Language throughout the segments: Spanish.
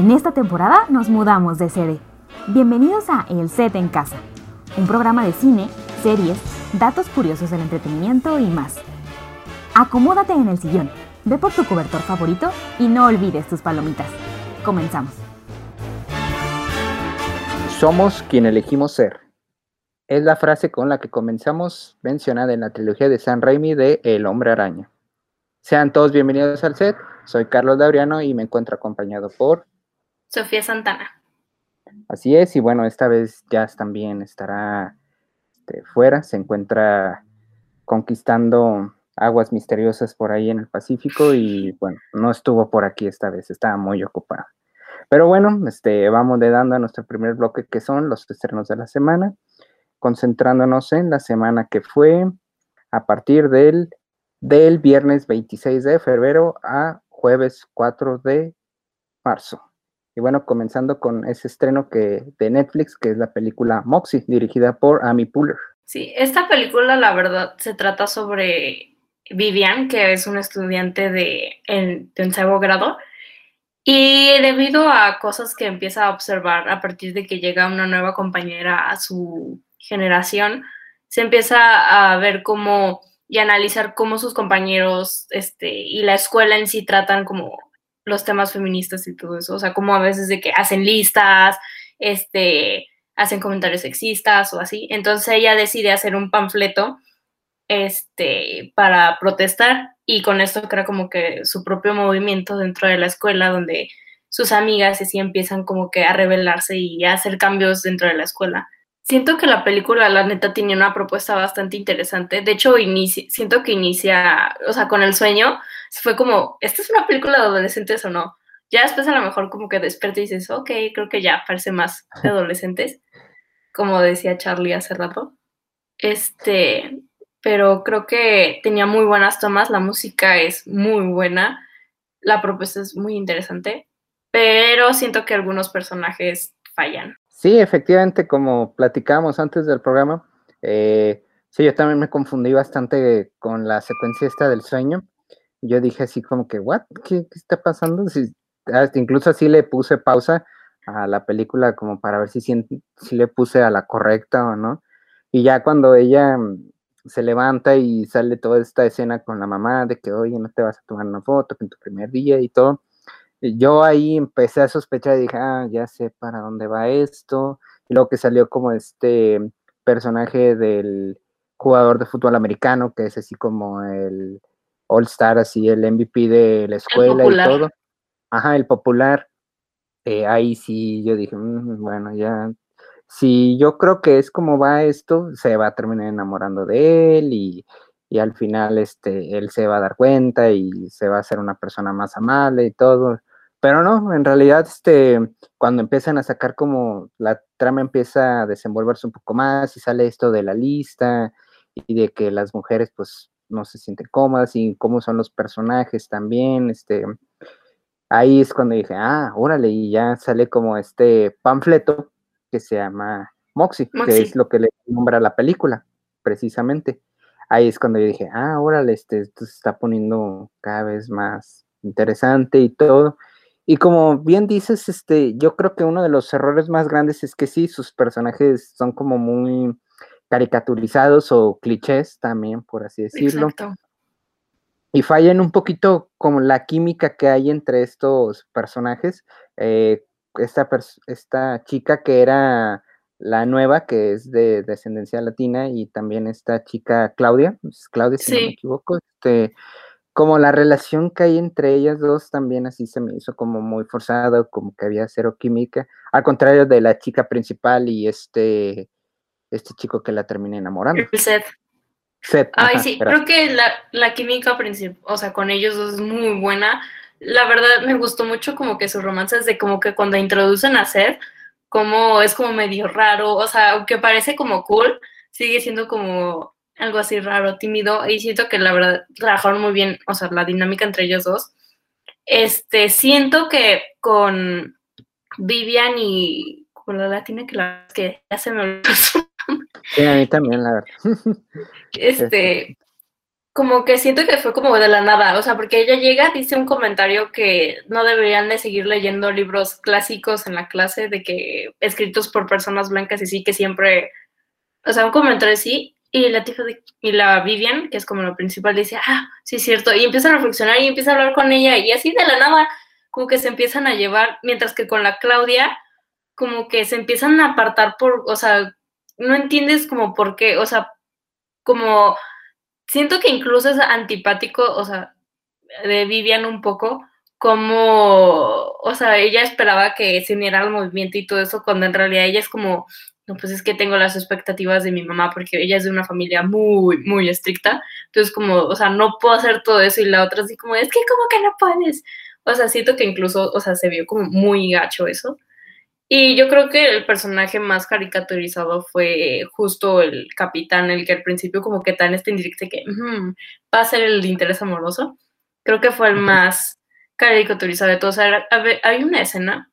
En esta temporada nos mudamos de sede. Bienvenidos a El Set en Casa, un programa de cine, series, datos curiosos del entretenimiento y más. Acomódate en el sillón, ve por tu cobertor favorito y no olvides tus palomitas. Comenzamos. Somos quien elegimos ser. Es la frase con la que comenzamos mencionada en la trilogía de San Raimi de El Hombre Araña. Sean todos bienvenidos al set. Soy Carlos Dabriano y me encuentro acompañado por Sofía Santana. Así es, y bueno, esta vez Jazz también estará este, fuera, se encuentra conquistando aguas misteriosas por ahí en el Pacífico y bueno, no estuvo por aquí esta vez, estaba muy ocupado. Pero bueno, este, vamos de dando a nuestro primer bloque que son los estrenos de la semana, concentrándonos en la semana que fue a partir del, del viernes 26 de febrero a jueves 4 de marzo. Y bueno, comenzando con ese estreno que, de Netflix, que es la película Moxie, dirigida por Amy Puller. Sí, esta película, la verdad, se trata sobre Vivian, que es un estudiante de, en, de grado, y debido a cosas que empieza a observar a partir de que llega una nueva compañera a su generación, se empieza a ver cómo y analizar cómo sus compañeros este, y la escuela en sí tratan como los temas feministas y todo eso, o sea, como a veces de que hacen listas, este, hacen comentarios sexistas o así. Entonces ella decide hacer un panfleto este, para protestar y con esto crea como que su propio movimiento dentro de la escuela donde sus amigas así empiezan como que a rebelarse y a hacer cambios dentro de la escuela. Siento que la película, la neta, tiene una propuesta bastante interesante. De hecho, siento que inicia, o sea, con el sueño, fue como, ¿esta es una película de adolescentes o no? Ya después a lo mejor como que despierta y dices, ok, creo que ya parece más de adolescentes, como decía Charlie hace rato. Este, pero creo que tenía muy buenas tomas, la música es muy buena, la propuesta es muy interesante, pero siento que algunos personajes fallan. Sí, efectivamente, como platicábamos antes del programa, eh, sí, yo también me confundí bastante con la secuencia esta del sueño. Yo dije así como que, ¿what? ¿Qué, está pasando? Si, incluso así le puse pausa a la película como para ver si, si, si le puse a la correcta o no. Y ya cuando ella mm, se levanta y sale toda esta escena con la mamá de que, oye, no te vas a tomar una foto en tu primer día y todo yo ahí empecé a sospechar y dije, ah, ya sé para dónde va esto. Y luego que salió como este personaje del jugador de fútbol americano, que es así como el All Star, así el MVP de la escuela y todo. Ajá, el popular. Eh, ahí sí yo dije, mm, bueno, ya. Si yo creo que es como va esto, se va a terminar enamorando de él y, y al final este, él se va a dar cuenta y se va a hacer una persona más amable y todo. Pero no, en realidad, este, cuando empiezan a sacar como la trama empieza a desenvolverse un poco más y sale esto de la lista y de que las mujeres pues no se sienten cómodas y cómo son los personajes también, este, ahí es cuando dije, ah, órale, y ya sale como este panfleto que se llama Moxie, que es lo que le nombra la película, precisamente. Ahí es cuando yo dije, ah, órale, este, esto se está poniendo cada vez más interesante y todo. Y como bien dices, este, yo creo que uno de los errores más grandes es que sí, sus personajes son como muy caricaturizados o clichés también, por así decirlo. Exacto. Y fallan un poquito como la química que hay entre estos personajes. Eh, esta, esta chica que era la nueva, que es de descendencia latina, y también esta chica Claudia, Claudia, si no me equivoco, este, como la relación que hay entre ellas dos también así se me hizo como muy forzado, como que había cero química, al contrario de la chica principal y este, este chico que la termina enamorando. Seth. Seth. Ay, sí, creo que la, la química principal, o sea, con ellos dos es muy buena. la verdad me gustó mucho como que sus romances de como que cuando introducen a Seth, como es como medio raro, o sea, aunque parece como cool, sigue siendo como algo así raro, tímido, y siento que la verdad trabajaron muy bien, o sea, la dinámica entre ellos dos. Este, siento que con Vivian y con la latina que la que ya se me olvidó Sí, a mí también, la verdad. Este, como que siento que fue como de la nada, o sea, porque ella llega, dice un comentario que no deberían de seguir leyendo libros clásicos en la clase de que escritos por personas blancas y sí que siempre, o sea, un comentario así, y la y la Vivian, que es como lo principal, dice, ah, sí es cierto, y empieza a reflexionar y empieza a hablar con ella, y así de la nada, como que se empiezan a llevar, mientras que con la Claudia, como que se empiezan a apartar por, o sea, no entiendes como por qué, o sea, como siento que incluso es antipático, o sea, de Vivian un poco, como, o sea, ella esperaba que se uniera al movimiento y todo eso, cuando en realidad ella es como, no, pues es que tengo las expectativas de mi mamá, porque ella es de una familia muy, muy estricta, entonces como, o sea, no puedo hacer todo eso y la otra así como, es que como que no puedes, o sea, siento que incluso, o sea, se vio como muy gacho eso. Y yo creo que el personaje más caricaturizado fue justo el capitán, el que al principio como que tan este indirecto que va a ser el interés amoroso. Creo que fue el más caricaturizado de todos. O sea, hay una escena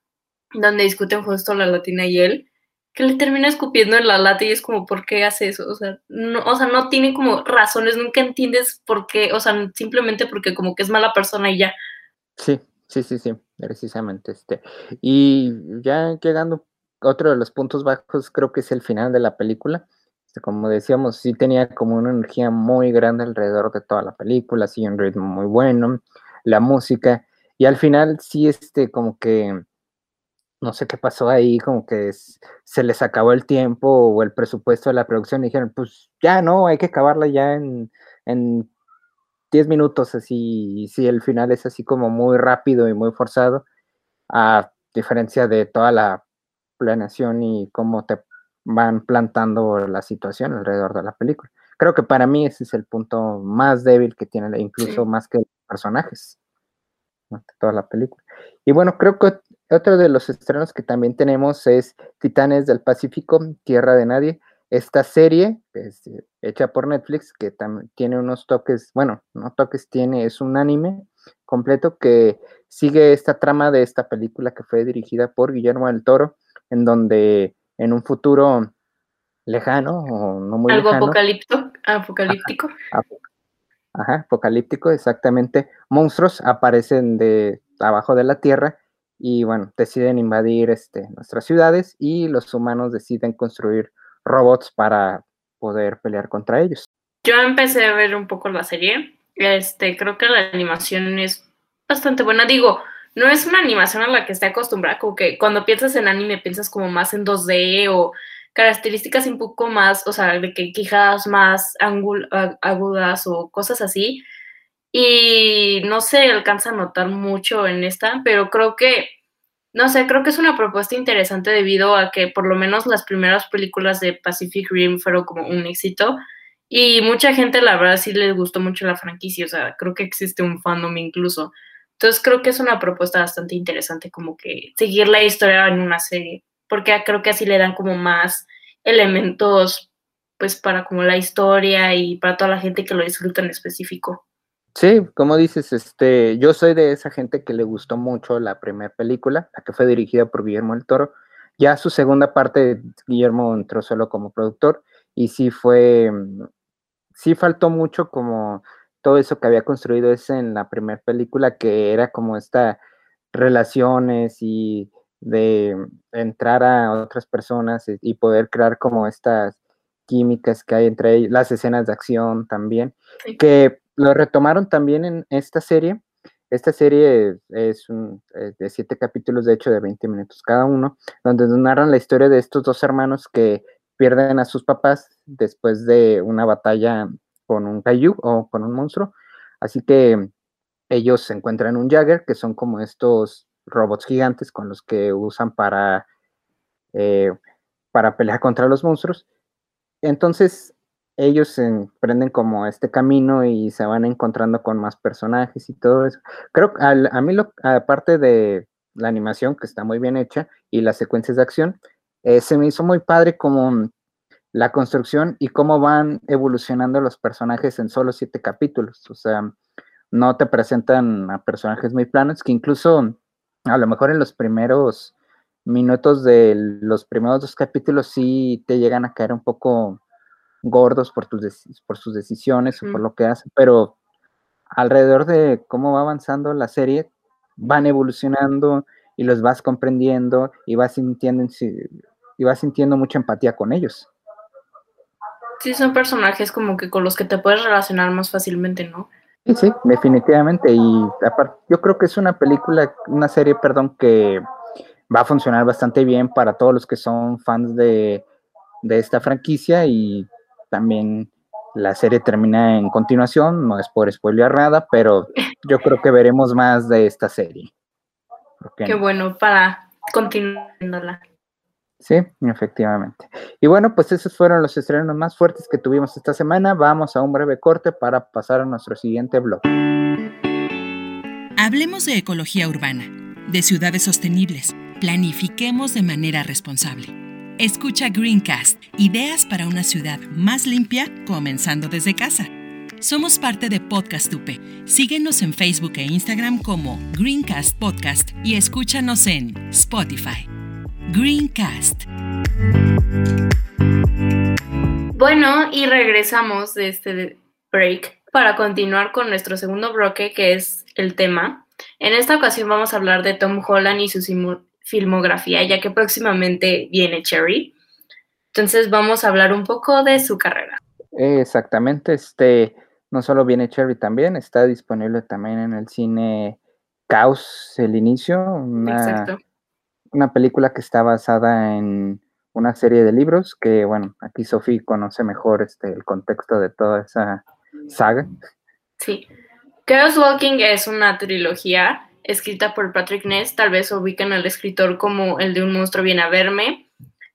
donde discuten justo la latina y él, que le termina escupiendo en la lata y es como, ¿por qué hace eso? O sea, no, o sea, no tiene como razones, nunca entiendes por qué, o sea, simplemente porque como que es mala persona y ya. Sí, sí, sí, sí precisamente. Este. Y ya llegando, otro de los puntos bajos creo que es el final de la película. Este, como decíamos, sí tenía como una energía muy grande alrededor de toda la película, sí, un ritmo muy bueno, la música, y al final sí, este, como que, no sé qué pasó ahí, como que se les acabó el tiempo o el presupuesto de la producción dijeron, pues ya no, hay que acabarla ya en, en 10 minutos así, si el final es así como muy rápido y muy forzado, a diferencia de toda la planeación y cómo te van plantando la situación alrededor de la película. Creo que para mí ese es el punto más débil que tiene, incluso más que los personajes de toda la película. Y bueno, creo que otro de los estrenos que también tenemos es Titanes del Pacífico, Tierra de Nadie, esta serie es eh, hecha por Netflix, que también tiene unos toques, bueno, no toques tiene, es un anime completo que sigue esta trama de esta película que fue dirigida por Guillermo del Toro, en donde en un futuro lejano o no muy Algo lejano. apocalíptico. apocalíptico. Ajá, apocalíptico, exactamente. Monstruos aparecen de abajo de la tierra y bueno, deciden invadir este, nuestras ciudades y los humanos deciden construir robots para poder pelear contra ellos. Yo empecé a ver un poco la serie. Este, creo que la animación es bastante buena. Digo, no es una animación a la que esté acostumbrada, como que cuando piensas en anime piensas como más en 2D o características un poco más, o sea, de que quijadas más agudas o cosas así. Y no se alcanza a notar mucho en esta, pero creo que no sé, creo que es una propuesta interesante debido a que por lo menos las primeras películas de Pacific Rim fueron como un éxito y mucha gente la verdad sí les gustó mucho la franquicia, o sea, creo que existe un fandom incluso. Entonces creo que es una propuesta bastante interesante como que seguir la historia en una serie, porque creo que así le dan como más elementos pues para como la historia y para toda la gente que lo disfruta en específico. Sí, como dices, este, yo soy de esa gente que le gustó mucho la primera película, la que fue dirigida por Guillermo del Toro. Ya su segunda parte, Guillermo entró solo como productor y sí fue, sí faltó mucho como todo eso que había construido ese en la primera película, que era como esta relaciones y de entrar a otras personas y poder crear como estas químicas que hay entre ellos, las escenas de acción también, que lo retomaron también en esta serie. Esta serie es de siete capítulos, de hecho, de 20 minutos cada uno, donde narran la historia de estos dos hermanos que pierden a sus papás después de una batalla con un kaiju o con un monstruo. Así que ellos se encuentran un Jagger, que son como estos robots gigantes con los que usan para, eh, para pelear contra los monstruos. Entonces, ellos se emprenden como este camino y se van encontrando con más personajes y todo eso. Creo que a mí, lo, aparte de la animación, que está muy bien hecha, y las secuencias de acción, eh, se me hizo muy padre como la construcción y cómo van evolucionando los personajes en solo siete capítulos. O sea, no te presentan a personajes muy planos, que incluso a lo mejor en los primeros minutos de los primeros dos capítulos sí te llegan a caer un poco gordos por, tus por sus decisiones o por lo que hacen, pero alrededor de cómo va avanzando la serie, van evolucionando y los vas comprendiendo y vas sintiendo, y vas sintiendo mucha empatía con ellos. Sí, son personajes como que con los que te puedes relacionar más fácilmente, ¿no? Sí, sí, definitivamente. Y aparte, yo creo que es una película, una serie, perdón, que va a funcionar bastante bien para todos los que son fans de, de esta franquicia y también la serie termina en continuación, no es por spoiler nada, pero yo creo que veremos más de esta serie. Qué bueno para continuarla. Sí, efectivamente. Y bueno, pues esos fueron los estrenos más fuertes que tuvimos esta semana. Vamos a un breve corte para pasar a nuestro siguiente blog. Hablemos de ecología urbana, de ciudades sostenibles. Planifiquemos de manera responsable. Escucha Greencast, ideas para una ciudad más limpia, comenzando desde casa. Somos parte de Podcast UP. Síguenos en Facebook e Instagram como Greencast Podcast y escúchanos en Spotify. Greencast. Bueno, y regresamos de este break para continuar con nuestro segundo bloque, que es el tema. En esta ocasión vamos a hablar de Tom Holland y su filmografía, ya que próximamente viene Cherry. Entonces vamos a hablar un poco de su carrera. Exactamente, este no solo viene Cherry también, está disponible también en el cine Caos, el inicio, una, una película que está basada en una serie de libros que, bueno, aquí Sophie conoce mejor este, el contexto de toda esa saga. Sí. Chaos Walking es una trilogía escrita por Patrick Ness, tal vez ubican al escritor como el de Un monstruo viene a verme.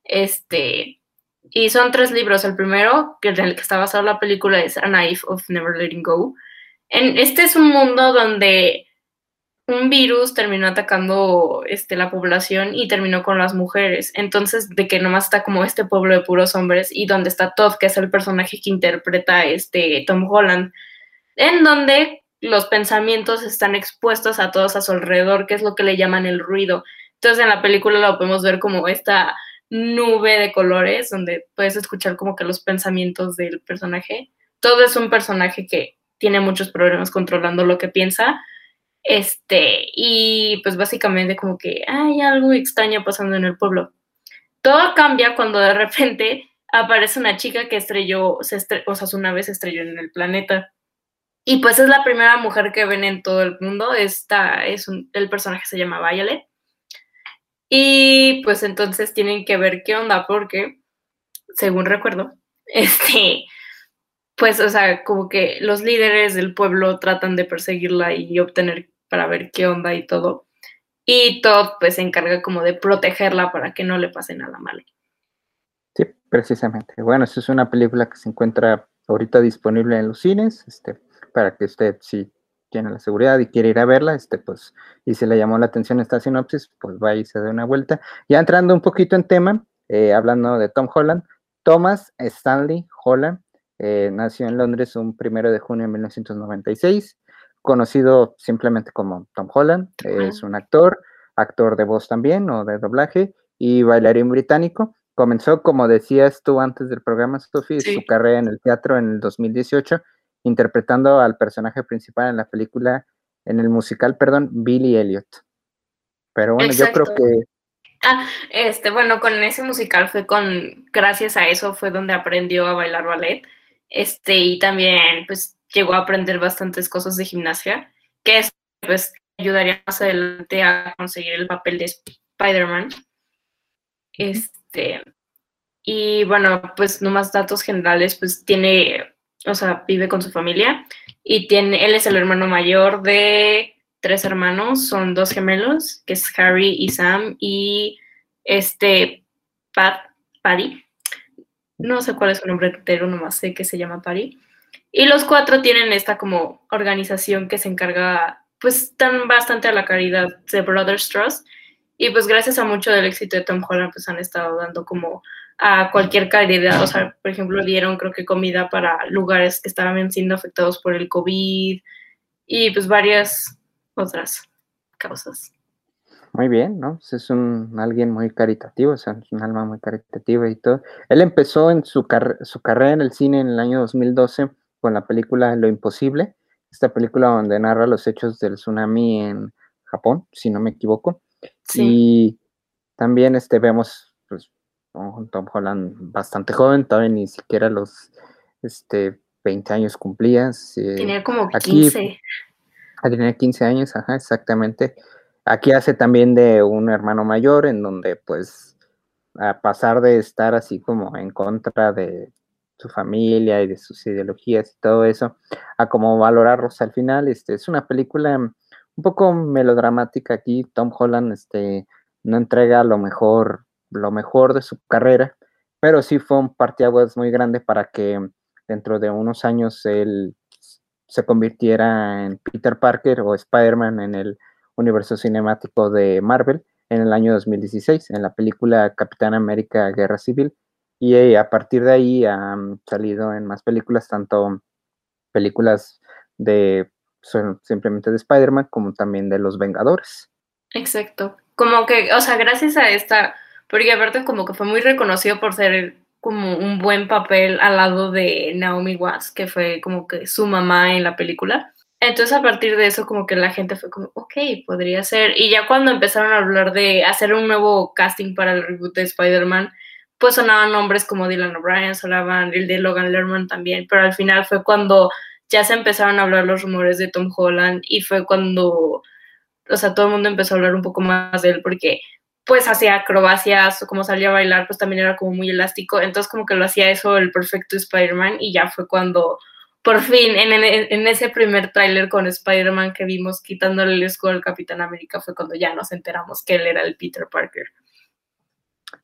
Este, y son tres libros. El primero, que en el que está basada la película, es A Knife of Never Letting Go. En, este es un mundo donde un virus terminó atacando este, la población y terminó con las mujeres. Entonces, de que nomás está como este pueblo de puros hombres y donde está Todd, que es el personaje que interpreta este Tom Holland, en donde los pensamientos están expuestos a todos a su alrededor, que es lo que le llaman el ruido. Entonces en la película lo podemos ver como esta nube de colores donde puedes escuchar como que los pensamientos del personaje. Todo es un personaje que tiene muchos problemas controlando lo que piensa. Este, y pues básicamente como que hay algo extraño pasando en el pueblo. Todo cambia cuando de repente aparece una chica que estrelló, se o sea, su nave se estrelló en el planeta. Y pues es la primera mujer que ven en todo el mundo. Esta es el personaje se llama Violet. Y pues entonces tienen que ver qué onda, porque, según recuerdo, este, pues, o sea, como que los líderes del pueblo tratan de perseguirla y obtener para ver qué onda y todo. Y Todd, pues, se encarga como de protegerla para que no le pase nada malo. Sí, precisamente. Bueno, esta es una película que se encuentra ahorita disponible en los cines. Este, para que usted, si tiene la seguridad y quiere ir a verla, este, pues, y si le llamó la atención esta sinopsis, pues vaya y se dé una vuelta. Ya entrando un poquito en tema, eh, hablando de Tom Holland, Thomas Stanley Holland eh, nació en Londres un primero de junio de 1996, conocido simplemente como Tom Holland, es un actor, actor de voz también o de doblaje y bailarín británico. Comenzó, como decías tú antes del programa, Sophie, su carrera en el teatro en el 2018 interpretando al personaje principal en la película, en el musical, perdón, Billy Elliot. Pero bueno, yo creo que... Ah, este, bueno, con ese musical fue con, gracias a eso fue donde aprendió a bailar ballet, este, y también, pues, llegó a aprender bastantes cosas de gimnasia, que es, pues, ayudaría más adelante a conseguir el papel de Spider-Man. Este, y bueno, pues, nomás datos generales, pues, tiene o sea, vive con su familia y tiene, él es el hermano mayor de tres hermanos, son dos gemelos, que es Harry y Sam y este Pat, Paddy. No sé cuál es su nombre entero, nomás sé que se llama Pari. Y los cuatro tienen esta como organización que se encarga, pues están bastante a la caridad de Brothers Trust. Y pues gracias a mucho del éxito de Tom Holland, pues han estado dando como a cualquier caridad. O sea, por ejemplo, dieron creo que comida para lugares que estaban siendo afectados por el COVID y pues varias otras causas. Muy bien, ¿no? Pues, es un alguien muy caritativo, o sea, es un alma muy caritativa y todo. Él empezó en su, su carrera en el cine en el año 2012 con la película Lo Imposible, esta película donde narra los hechos del tsunami en Japón, si no me equivoco. Y también este, vemos Tom Holland bastante joven, todavía ni siquiera los este, 20 años cumplía. Tenía como 15. Ah, tenía 15 años, ajá, exactamente. Aquí hace también de un hermano mayor, en donde pues a pasar de estar así como en contra de su familia y de sus ideologías y todo eso, a como valorarlos al final, este, es una película un poco melodramática aquí, Tom Holland este, no entrega lo mejor, lo mejor de su carrera, pero sí fue un partiaguas muy grande para que dentro de unos años él se convirtiera en Peter Parker o Spider-Man en el universo cinemático de Marvel en el año 2016, en la película Capitán América Guerra Civil. Y eh, a partir de ahí han salido en más películas, tanto películas de simplemente de Spider-Man como también de los Vengadores. Exacto. Como que, o sea, gracias a esta, porque aparte como que fue muy reconocido por ser como un buen papel al lado de Naomi Watts, que fue como que su mamá en la película. Entonces a partir de eso como que la gente fue como, ok, podría ser. Y ya cuando empezaron a hablar de hacer un nuevo casting para el reboot de Spider-Man, pues sonaban nombres como Dylan O'Brien, sonaban el de Logan Lerman también, pero al final fue cuando ya se empezaron a hablar los rumores de Tom Holland y fue cuando, o sea, todo el mundo empezó a hablar un poco más de él porque pues hacía acrobacias o como salía a bailar, pues también era como muy elástico, entonces como que lo hacía eso el perfecto Spider-Man y ya fue cuando por fin, en, ese primer tráiler con Spider-Man que vimos quitándole el escudo al Capitán América, fue cuando ya nos enteramos que él era el Peter Parker.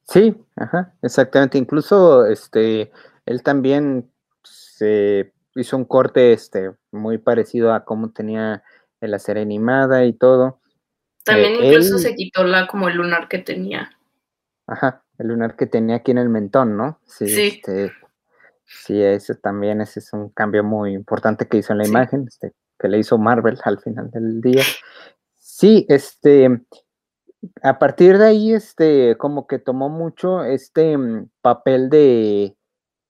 Sí, ajá, exactamente. Incluso este, él también se hizo un corte este, muy parecido a cómo tenía la serie animada y todo. También eh, incluso se quitó la como el lunar que tenía. Ajá, el lunar que tenía aquí en el mentón, ¿no? Sí. sí. Este, Sí, ese también ese es un cambio muy importante que hizo en la imagen, este, que le hizo Marvel al final del día. Sí, este, a partir de ahí, este, como que tomó mucho este mm, papel de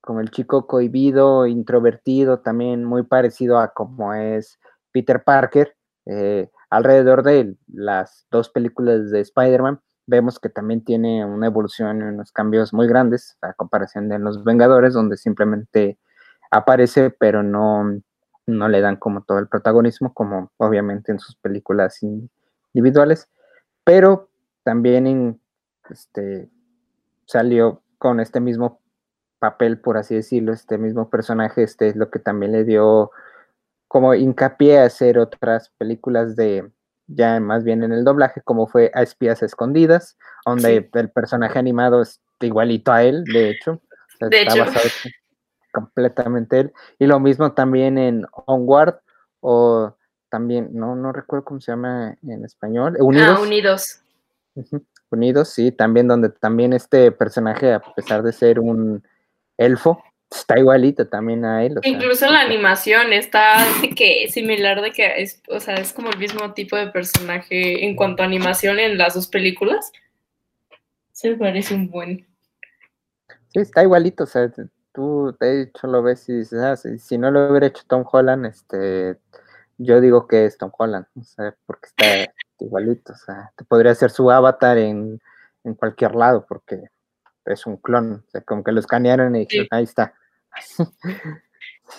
como el chico cohibido, introvertido, también muy parecido a como es Peter Parker, eh, alrededor de las dos películas de Spider-Man vemos que también tiene una evolución y unos cambios muy grandes a comparación de los Vengadores, donde simplemente aparece, pero no, no le dan como todo el protagonismo, como obviamente en sus películas individuales, pero también en, este, salió con este mismo papel, por así decirlo, este mismo personaje, este es lo que también le dio como hincapié a hacer otras películas de, ya más bien en el doblaje, como fue a Espías Escondidas, donde el personaje animado es igualito a él, de hecho. de hecho. completamente él. Y lo mismo también en Onward, o también, no, no recuerdo cómo se llama en español. Unidos. Ah, Unidos. Unidos, sí, también donde también este personaje, a pesar de ser un elfo, está igualito también a él. Incluso la animación está que similar de que es, o sea, es como el mismo tipo de personaje en cuanto a animación en las dos películas. Se parece un buen. Sí, está igualito, o sea, tú de hecho lo ves y dices, ah, si, no lo hubiera hecho Tom Holland, este, yo digo que es Tom Holland, o sea, porque está igualito, o sea, te podría hacer su avatar en, en cualquier lado, porque es un clon, o sea, como que lo escanearon y dijeron, ahí está.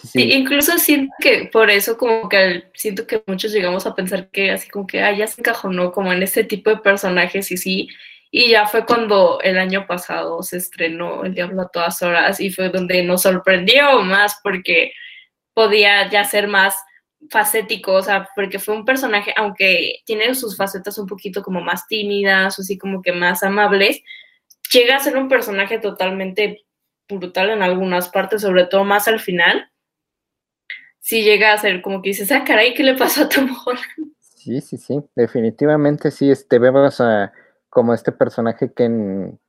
Sí. incluso siento que por eso como que siento que muchos llegamos a pensar que así como que ah, ya se encajonó como en este tipo de personajes y sí, y ya fue cuando el año pasado se estrenó El Diablo a todas horas y fue donde nos sorprendió más porque podía ya ser más facético, o sea, porque fue un personaje, aunque tiene sus facetas un poquito como más tímidas, o así como que más amables, llega a ser un personaje totalmente brutal en algunas partes, sobre todo más al final. Sí llega a ser como que dices, ah, caray, ¿qué le pasó a Tom Holland? Sí, sí, sí, definitivamente sí, este, vemos a como este personaje que,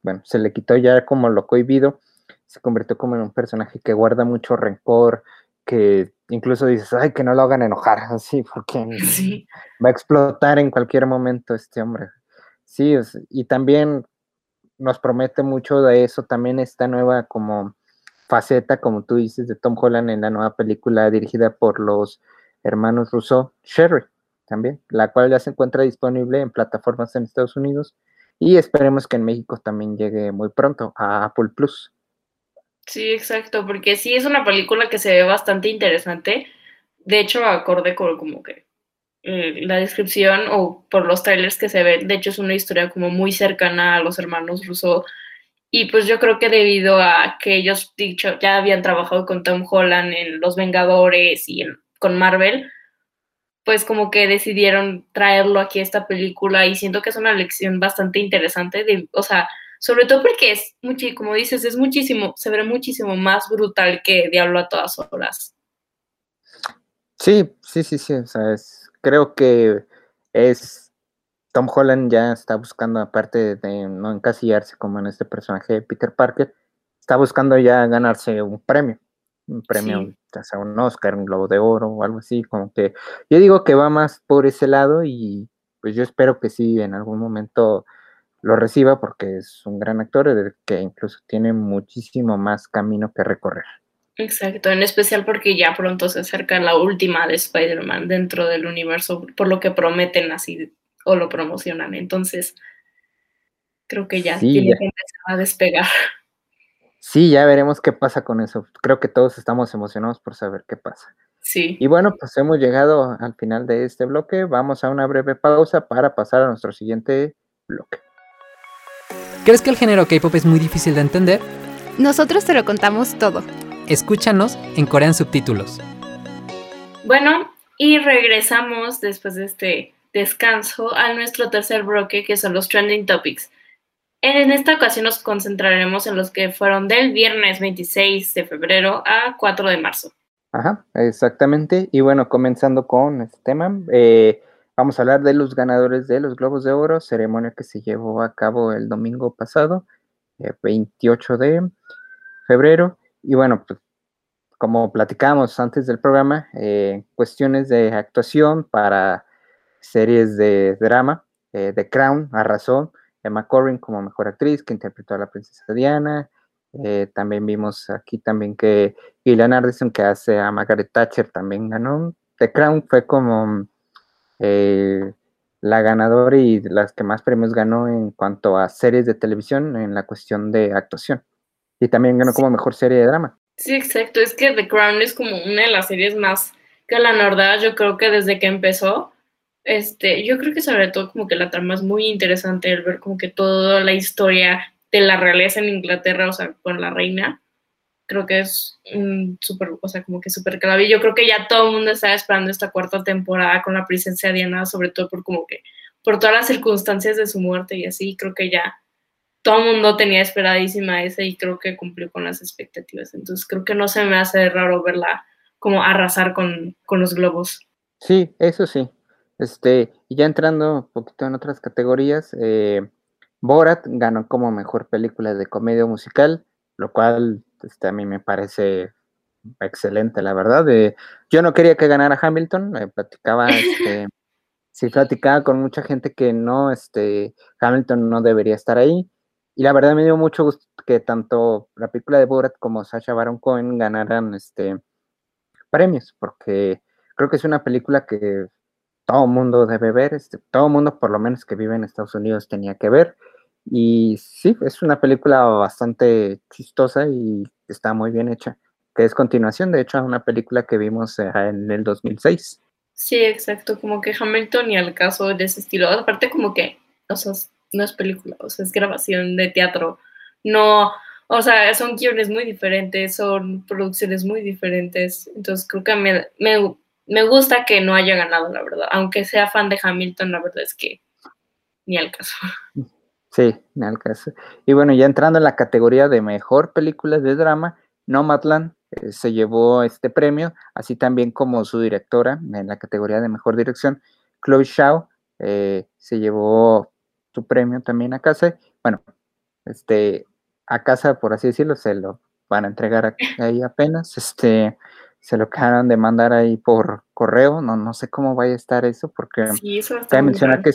bueno, se le quitó ya como lo cohibido, se convirtió como en un personaje que guarda mucho rencor, que incluso dices, ay, que no lo hagan enojar, así, porque va a explotar en cualquier momento este hombre. Sí, y también nos promete mucho de eso también esta nueva como faceta, como tú dices, de Tom Holland en la nueva película dirigida por los hermanos Russo, Sherry, también, la cual ya se encuentra disponible en plataformas en Estados Unidos y esperemos que en México también llegue muy pronto a Apple Plus. Sí, exacto, porque sí es una película que se ve bastante interesante. De hecho, acorde con como que la descripción o por los trailers que se ven, de hecho es una historia como muy cercana a los hermanos Russo. Y pues yo creo que debido a que ellos dicho, ya habían trabajado con Tom Holland en Los Vengadores y con Marvel, pues como que decidieron traerlo aquí a esta película y siento que es una lección bastante interesante, de, o sea, sobre todo porque es, mucho, como dices, es muchísimo, se ve muchísimo más brutal que Diablo a todas horas. Sí, sí, sí, sí, o sea, creo que es, Tom Holland ya está buscando, aparte de no encasillarse como en este personaje de Peter Parker, está buscando ya ganarse un premio un premio, sea un Oscar, un Globo de Oro o algo así, como que yo digo que va más por ese lado y pues yo espero que sí en algún momento lo reciba porque es un gran actor que incluso tiene muchísimo más camino que recorrer. Exacto, en especial porque ya pronto se acerca la última de Spider-Man dentro del universo, por lo que prometen así o lo promocionan. Entonces, creo que ya tiene que empezar a despegar. Sí, ya veremos qué pasa con eso. Creo que todos estamos emocionados por saber qué pasa. Sí. Y bueno, pues hemos llegado al final de este bloque. Vamos a una breve pausa para pasar a nuestro siguiente bloque. ¿Crees que el género K-pop es muy difícil de entender? Nosotros te lo contamos todo. Escúchanos en Corean Subtítulos. Bueno, y regresamos después de este descanso a nuestro tercer bloque, que son los trending topics. En esta ocasión nos concentraremos en los que fueron del viernes 26 de febrero a 4 de marzo. Ajá, exactamente. Y bueno, comenzando con este tema, eh, vamos a hablar de los ganadores de los Globos de Oro, ceremonia que se llevó a cabo el domingo pasado, 28 eh, de febrero. Y bueno, pues, como platicábamos antes del programa, eh, cuestiones de actuación para series de drama, The Crown arrasó Emma Corrin como mejor actriz, que interpretó a la princesa Diana. Eh, también vimos aquí también que Gillian Anderson, que hace a Margaret Thatcher, también ganó. The Crown fue como eh, la ganadora y las que más premios ganó en cuanto a series de televisión en la cuestión de actuación. Y también ganó como mejor serie de drama. Sí, exacto. Es que The Crown es como una de las series más galardonadas, yo creo que desde que empezó. Este, yo creo que sobre todo como que la trama es muy interesante el ver como que toda la historia de la realeza en Inglaterra, o sea, con la reina, creo que es súper, o sea, como que súper clave. Yo creo que ya todo el mundo estaba esperando esta cuarta temporada con la presencia de Diana, sobre todo por como que, por todas las circunstancias de su muerte y así, creo que ya todo el mundo tenía esperadísima esa y creo que cumplió con las expectativas. Entonces creo que no se me hace raro verla como arrasar con, con los globos. Sí, eso sí. Este, y ya entrando un poquito en otras categorías, eh, Borat ganó como mejor película de comedia musical, lo cual este, a mí me parece excelente, la verdad. Eh, yo no quería que ganara Hamilton, me platicaba, este, sí platicaba con mucha gente que no, este, Hamilton no debería estar ahí. Y la verdad me dio mucho gusto que tanto la película de Borat como Sacha Baron Cohen ganaran este premios, porque creo que es una película que todo mundo debe ver, este, todo mundo por lo menos que vive en Estados Unidos tenía que ver. Y sí, es una película bastante chistosa y está muy bien hecha, que es continuación, de hecho, a una película que vimos eh, en el 2006. Sí, exacto, como que Hamilton y al caso de ese estilo, aparte como que, o sea, no es película, o sea, es grabación de teatro, no, o sea, son guiones muy diferentes, son producciones muy diferentes, entonces creo que me, me me gusta que no haya ganado, la verdad. Aunque sea fan de Hamilton, la verdad es que ni al caso. Sí, me alcanza. Y bueno, ya entrando en la categoría de mejor película de drama, Nomadland eh, se llevó este premio, así también como su directora en la categoría de mejor dirección, Chloe Shaw, eh, se llevó su premio también a casa. Bueno, este, a casa, por así decirlo, se lo van a entregar ahí apenas. Este, se lo acaban de mandar ahí por correo. No, no sé cómo vaya a estar eso, porque Sí, eso cabe mencionar que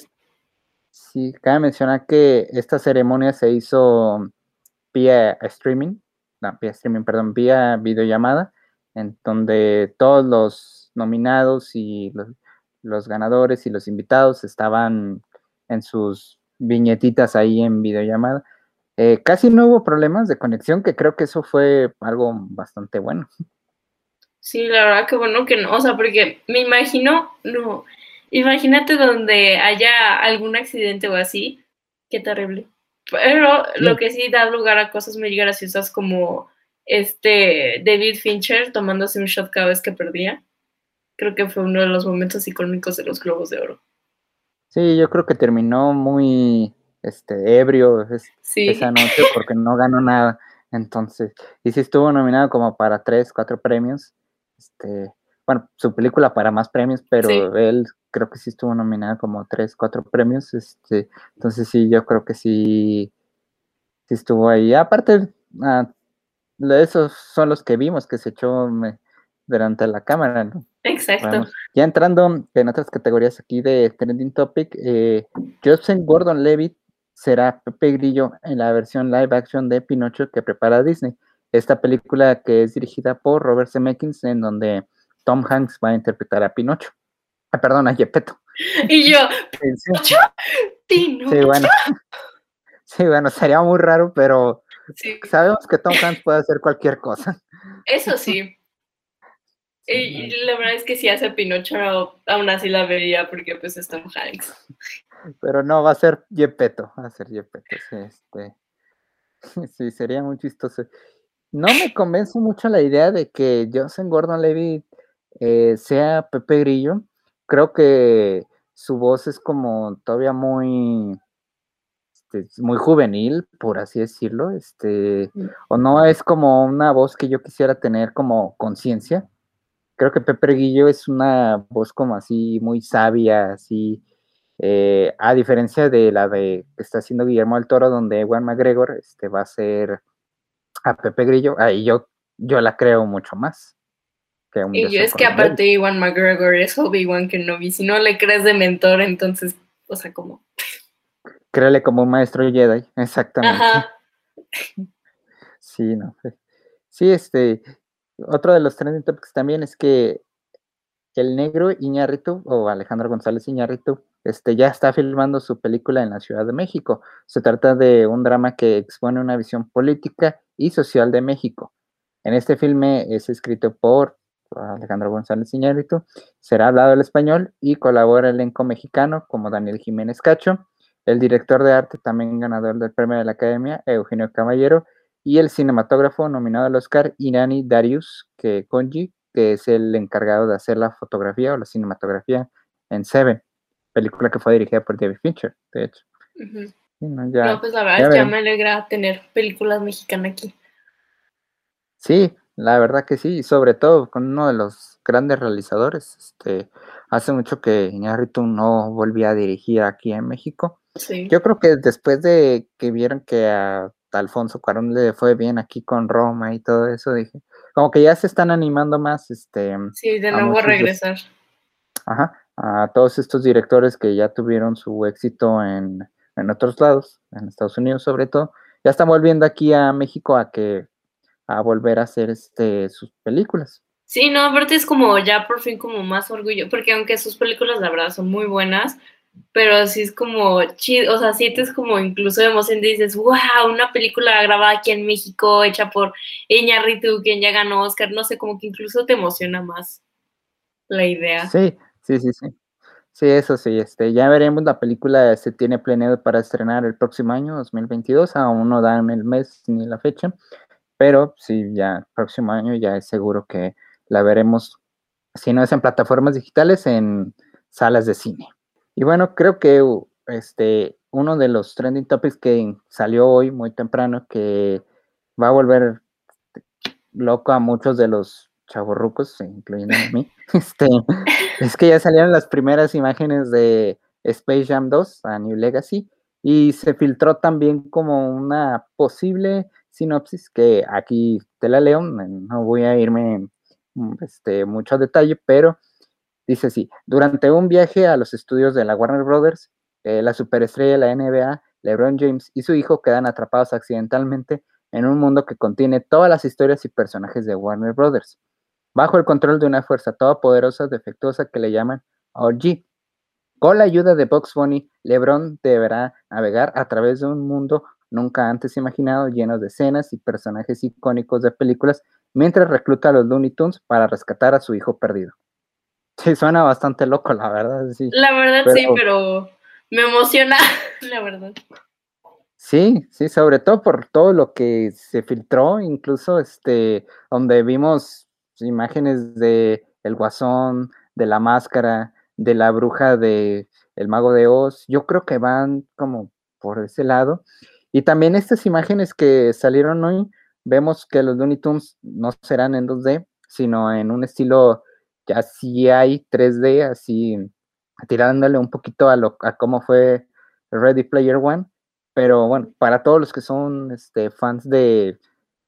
sí, cabe mencionar que esta ceremonia se hizo vía streaming, no, vía streaming, perdón, vía videollamada, en donde todos los nominados y los, los ganadores y los invitados estaban en sus viñetitas ahí en videollamada. Eh, casi no hubo problemas de conexión, que creo que eso fue algo bastante bueno. Sí, la verdad que bueno que no, o sea, porque me imagino, no, imagínate donde haya algún accidente o así, qué terrible. Pero lo que sí da lugar a cosas muy graciosas como este David Fincher tomándose un shot cada vez que perdía. Creo que fue uno de los momentos icónicos de los Globos de Oro. Sí, yo creo que terminó muy este, ebrio es- Sí. esa noche porque no ganó nada. Entonces, y sí estuvo nominado como para tres, cuatro premios. Este, bueno, su película para más premios, pero Sí. él creo que sí estuvo nominado como tres, cuatro premios. Este, entonces sí, yo creo que sí, sí estuvo ahí. Aparte, ah, esos son los que vimos que se echó me- durante la cámara, ¿no? Exacto. Vamos. Ya entrando en otras categorías aquí de Trending Topic, eh, Joseph Gordon Levitt será Pepe Grillo en la versión live action de Pinocho que prepara Disney. Esta película que es dirigida por Robert Zemeckis, en donde Tom Hanks va a interpretar a Pinocho. Ah, perdón, a Gepetto. Y yo, Sí, sí, Pino. sí, bueno. Sí, bueno, sería muy raro, pero Sí, sabemos que Tom Hanks puede hacer cualquier cosa. eso sí. Y la verdad es que si hace Pinocho, aún así la vería porque pues es Tom Hanks. Pero no, va a ser Gepetto, va a ser Gepetto, sí, este, sí, sería muy chistoso. No me convence mucho la idea de que Joseph Gordon-Levitt eh, sea Pepe Grillo. Creo que su voz es como todavía muy, este, muy juvenil, por así decirlo, este, o no es como una voz que yo quisiera tener como conciencia. Creo que Pepe Grillo es una voz como así muy sabia, así, eh, a diferencia de la de que está haciendo Guillermo del Toro, donde Ewan McGregor este, va a ser a Pepe Grillo, ahí yo, yo la creo mucho más. Que un Y yo es que aparte Iwan McGregor es Obi-Wan Kenobi. Si no le crees de mentor, entonces, o sea, como. Créele como un maestro Jedi, exactamente. Ajá. Sí, no. Sí, este, otro de los trending topics también es que el negro Iñárritu, o Alejandro González Iñárritu, este, ya está filmando su película en la Ciudad de México. Se trata de un drama que expone una visión política y social de México. En este filme es escrito por Alejandro González Iñárritu, será hablado el español y colabora el elenco mexicano como Daniel Jiménez Cacho, el director de arte también ganador del premio de la Academia, Eugenio Caballero, y el cinematógrafo nominado al Oscar, Irani Darius que Konji, que es el encargado de hacer la fotografía o la cinematografía en Seven, película que fue dirigida por David Fincher, de hecho. No, ya- no, pues la verdad ya es que ya me alegra tener películas mexicanas aquí. Sí, la verdad que sí, y sobre todo con uno de los grandes realizadores. Este, hace mucho que Iñárritu no volvía a dirigir aquí en México. Sí. Yo creo que después de que vieron que a Alfonso Cuarón le fue bien aquí con Roma y todo eso, dije, como que ya se están animando más, este, Sí, de nuevo a regresar. ajá, a todos estos directores que ya tuvieron su éxito en, en otros lados, en Estados Unidos sobre todo, ya están volviendo aquí a México a que a volver a hacer este sus películas. Sí, no, aparte es como ya por fin como más orgullo, porque aunque sus películas la verdad son muy buenas, pero sí es como chido, o sea, sientes como incluso emoción dices, wow, una película grabada aquí en México, hecha por Iñárritu, quien ya ganó Oscar, no sé, como que incluso te emociona más la idea. Sí, sí, sí, sí. Sí, eso sí, este, ya veremos, la película se tiene planeado para estrenar el próximo año, 2022, aún no dan el mes ni la fecha, pero sí, ya el próximo año ya es seguro que la veremos, si no es en plataformas digitales, en salas de cine. Y bueno, creo que este, uno de los trending topics que salió hoy muy temprano, que va a volver loco a muchos de los chavorrucos, incluyendo a mí, este, es que ya salieron las primeras imágenes de Space Jam 2 a New Legacy y se filtró también como una posible sinopsis que aquí te la leo, no voy a irme este, mucho detalle, pero dice así, durante un viaje a los estudios de la Warner Brothers, eh, la superestrella de la NBA, LeBron James y su hijo quedan atrapados accidentalmente en un mundo que contiene todas las historias y personajes de Warner Brothers, bajo el control de una fuerza todopoderosa, defectuosa que le llaman OG. Con la ayuda de Box Bunny, LeBron deberá navegar a través de un mundo nunca antes imaginado, lleno de escenas y personajes icónicos de películas, mientras recluta a los Looney Tunes para rescatar a su hijo perdido. Sí, suena bastante loco, la verdad. Sí. La verdad sí, pero me emociona, la verdad. Sí, sí, sobre todo por todo lo que se filtró, incluso este, donde vimos imágenes de el guasón, de la máscara, de la bruja de el mago de Oz. Yo creo que van como por ese lado. Y también estas imágenes que salieron hoy, vemos que los Looney Tunes no serán en 2D, sino en un estilo ya sí hay 3D, así tirándole un poquito a, lo, a cómo fue Ready Player One. Pero bueno, para todos los que son este, fans de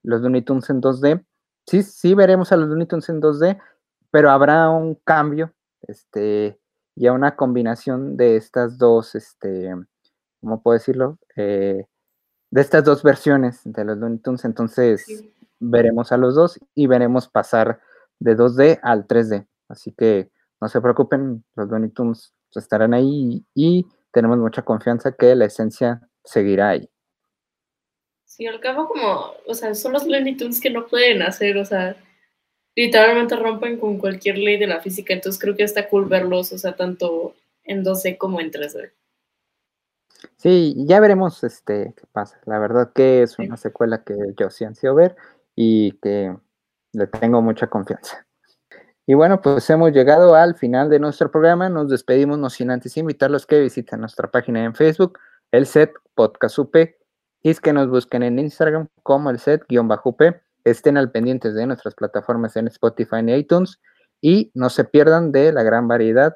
los Looney Tunes en 2D, sí, sí veremos a los Looney Tunes en 2D, pero habrá un cambio, este, ya una combinación de estas dos, este, ¿cómo puedo decirlo? Eh, de estas dos versiones de los Looney Tunes, entonces veremos a los dos y veremos pasar de 2D al 3D. Así que no se preocupen, los Looney Tunes estarán ahí y, tenemos mucha confianza que la esencia seguirá ahí. Sí, al cabo como, o sea, son los Looney Tunes que no pueden hacer, o sea, literalmente rompen con cualquier ley de la física, entonces creo que está cool verlos, o sea, tanto en 2D como en 3D. Sí, ya veremos este qué pasa. La verdad que es una secuela que yo sí ansío ver y que le tengo mucha confianza. Y bueno, pues hemos llegado al final de nuestro programa. Nos despedimos, no sin antes invitarlos que visiten nuestra página en Facebook, el set Podcast UP, y que nos busquen en Instagram como el set-UP. Estén al pendientes de nuestras plataformas en Spotify y iTunes y no se pierdan de la gran variedad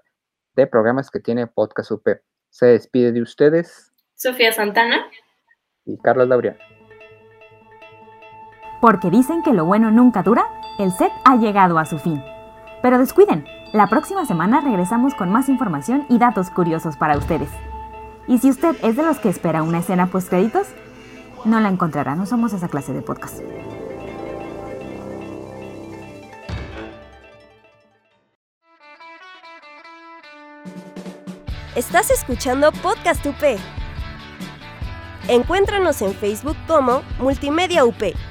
de programas que tiene Podcast UP. Se despide de ustedes. Sofía Santana. Y Carlos Laureano. Porque dicen que lo bueno nunca dura, el set ha llegado a su fin. Pero descuiden, la próxima semana regresamos con más información y datos curiosos para ustedes. Y si usted es de los que espera una escena post créditos, no la encontrará, no somos esa clase de podcast. Estás escuchando Podcast UP. Encuéntranos en Facebook como Multimedia UP.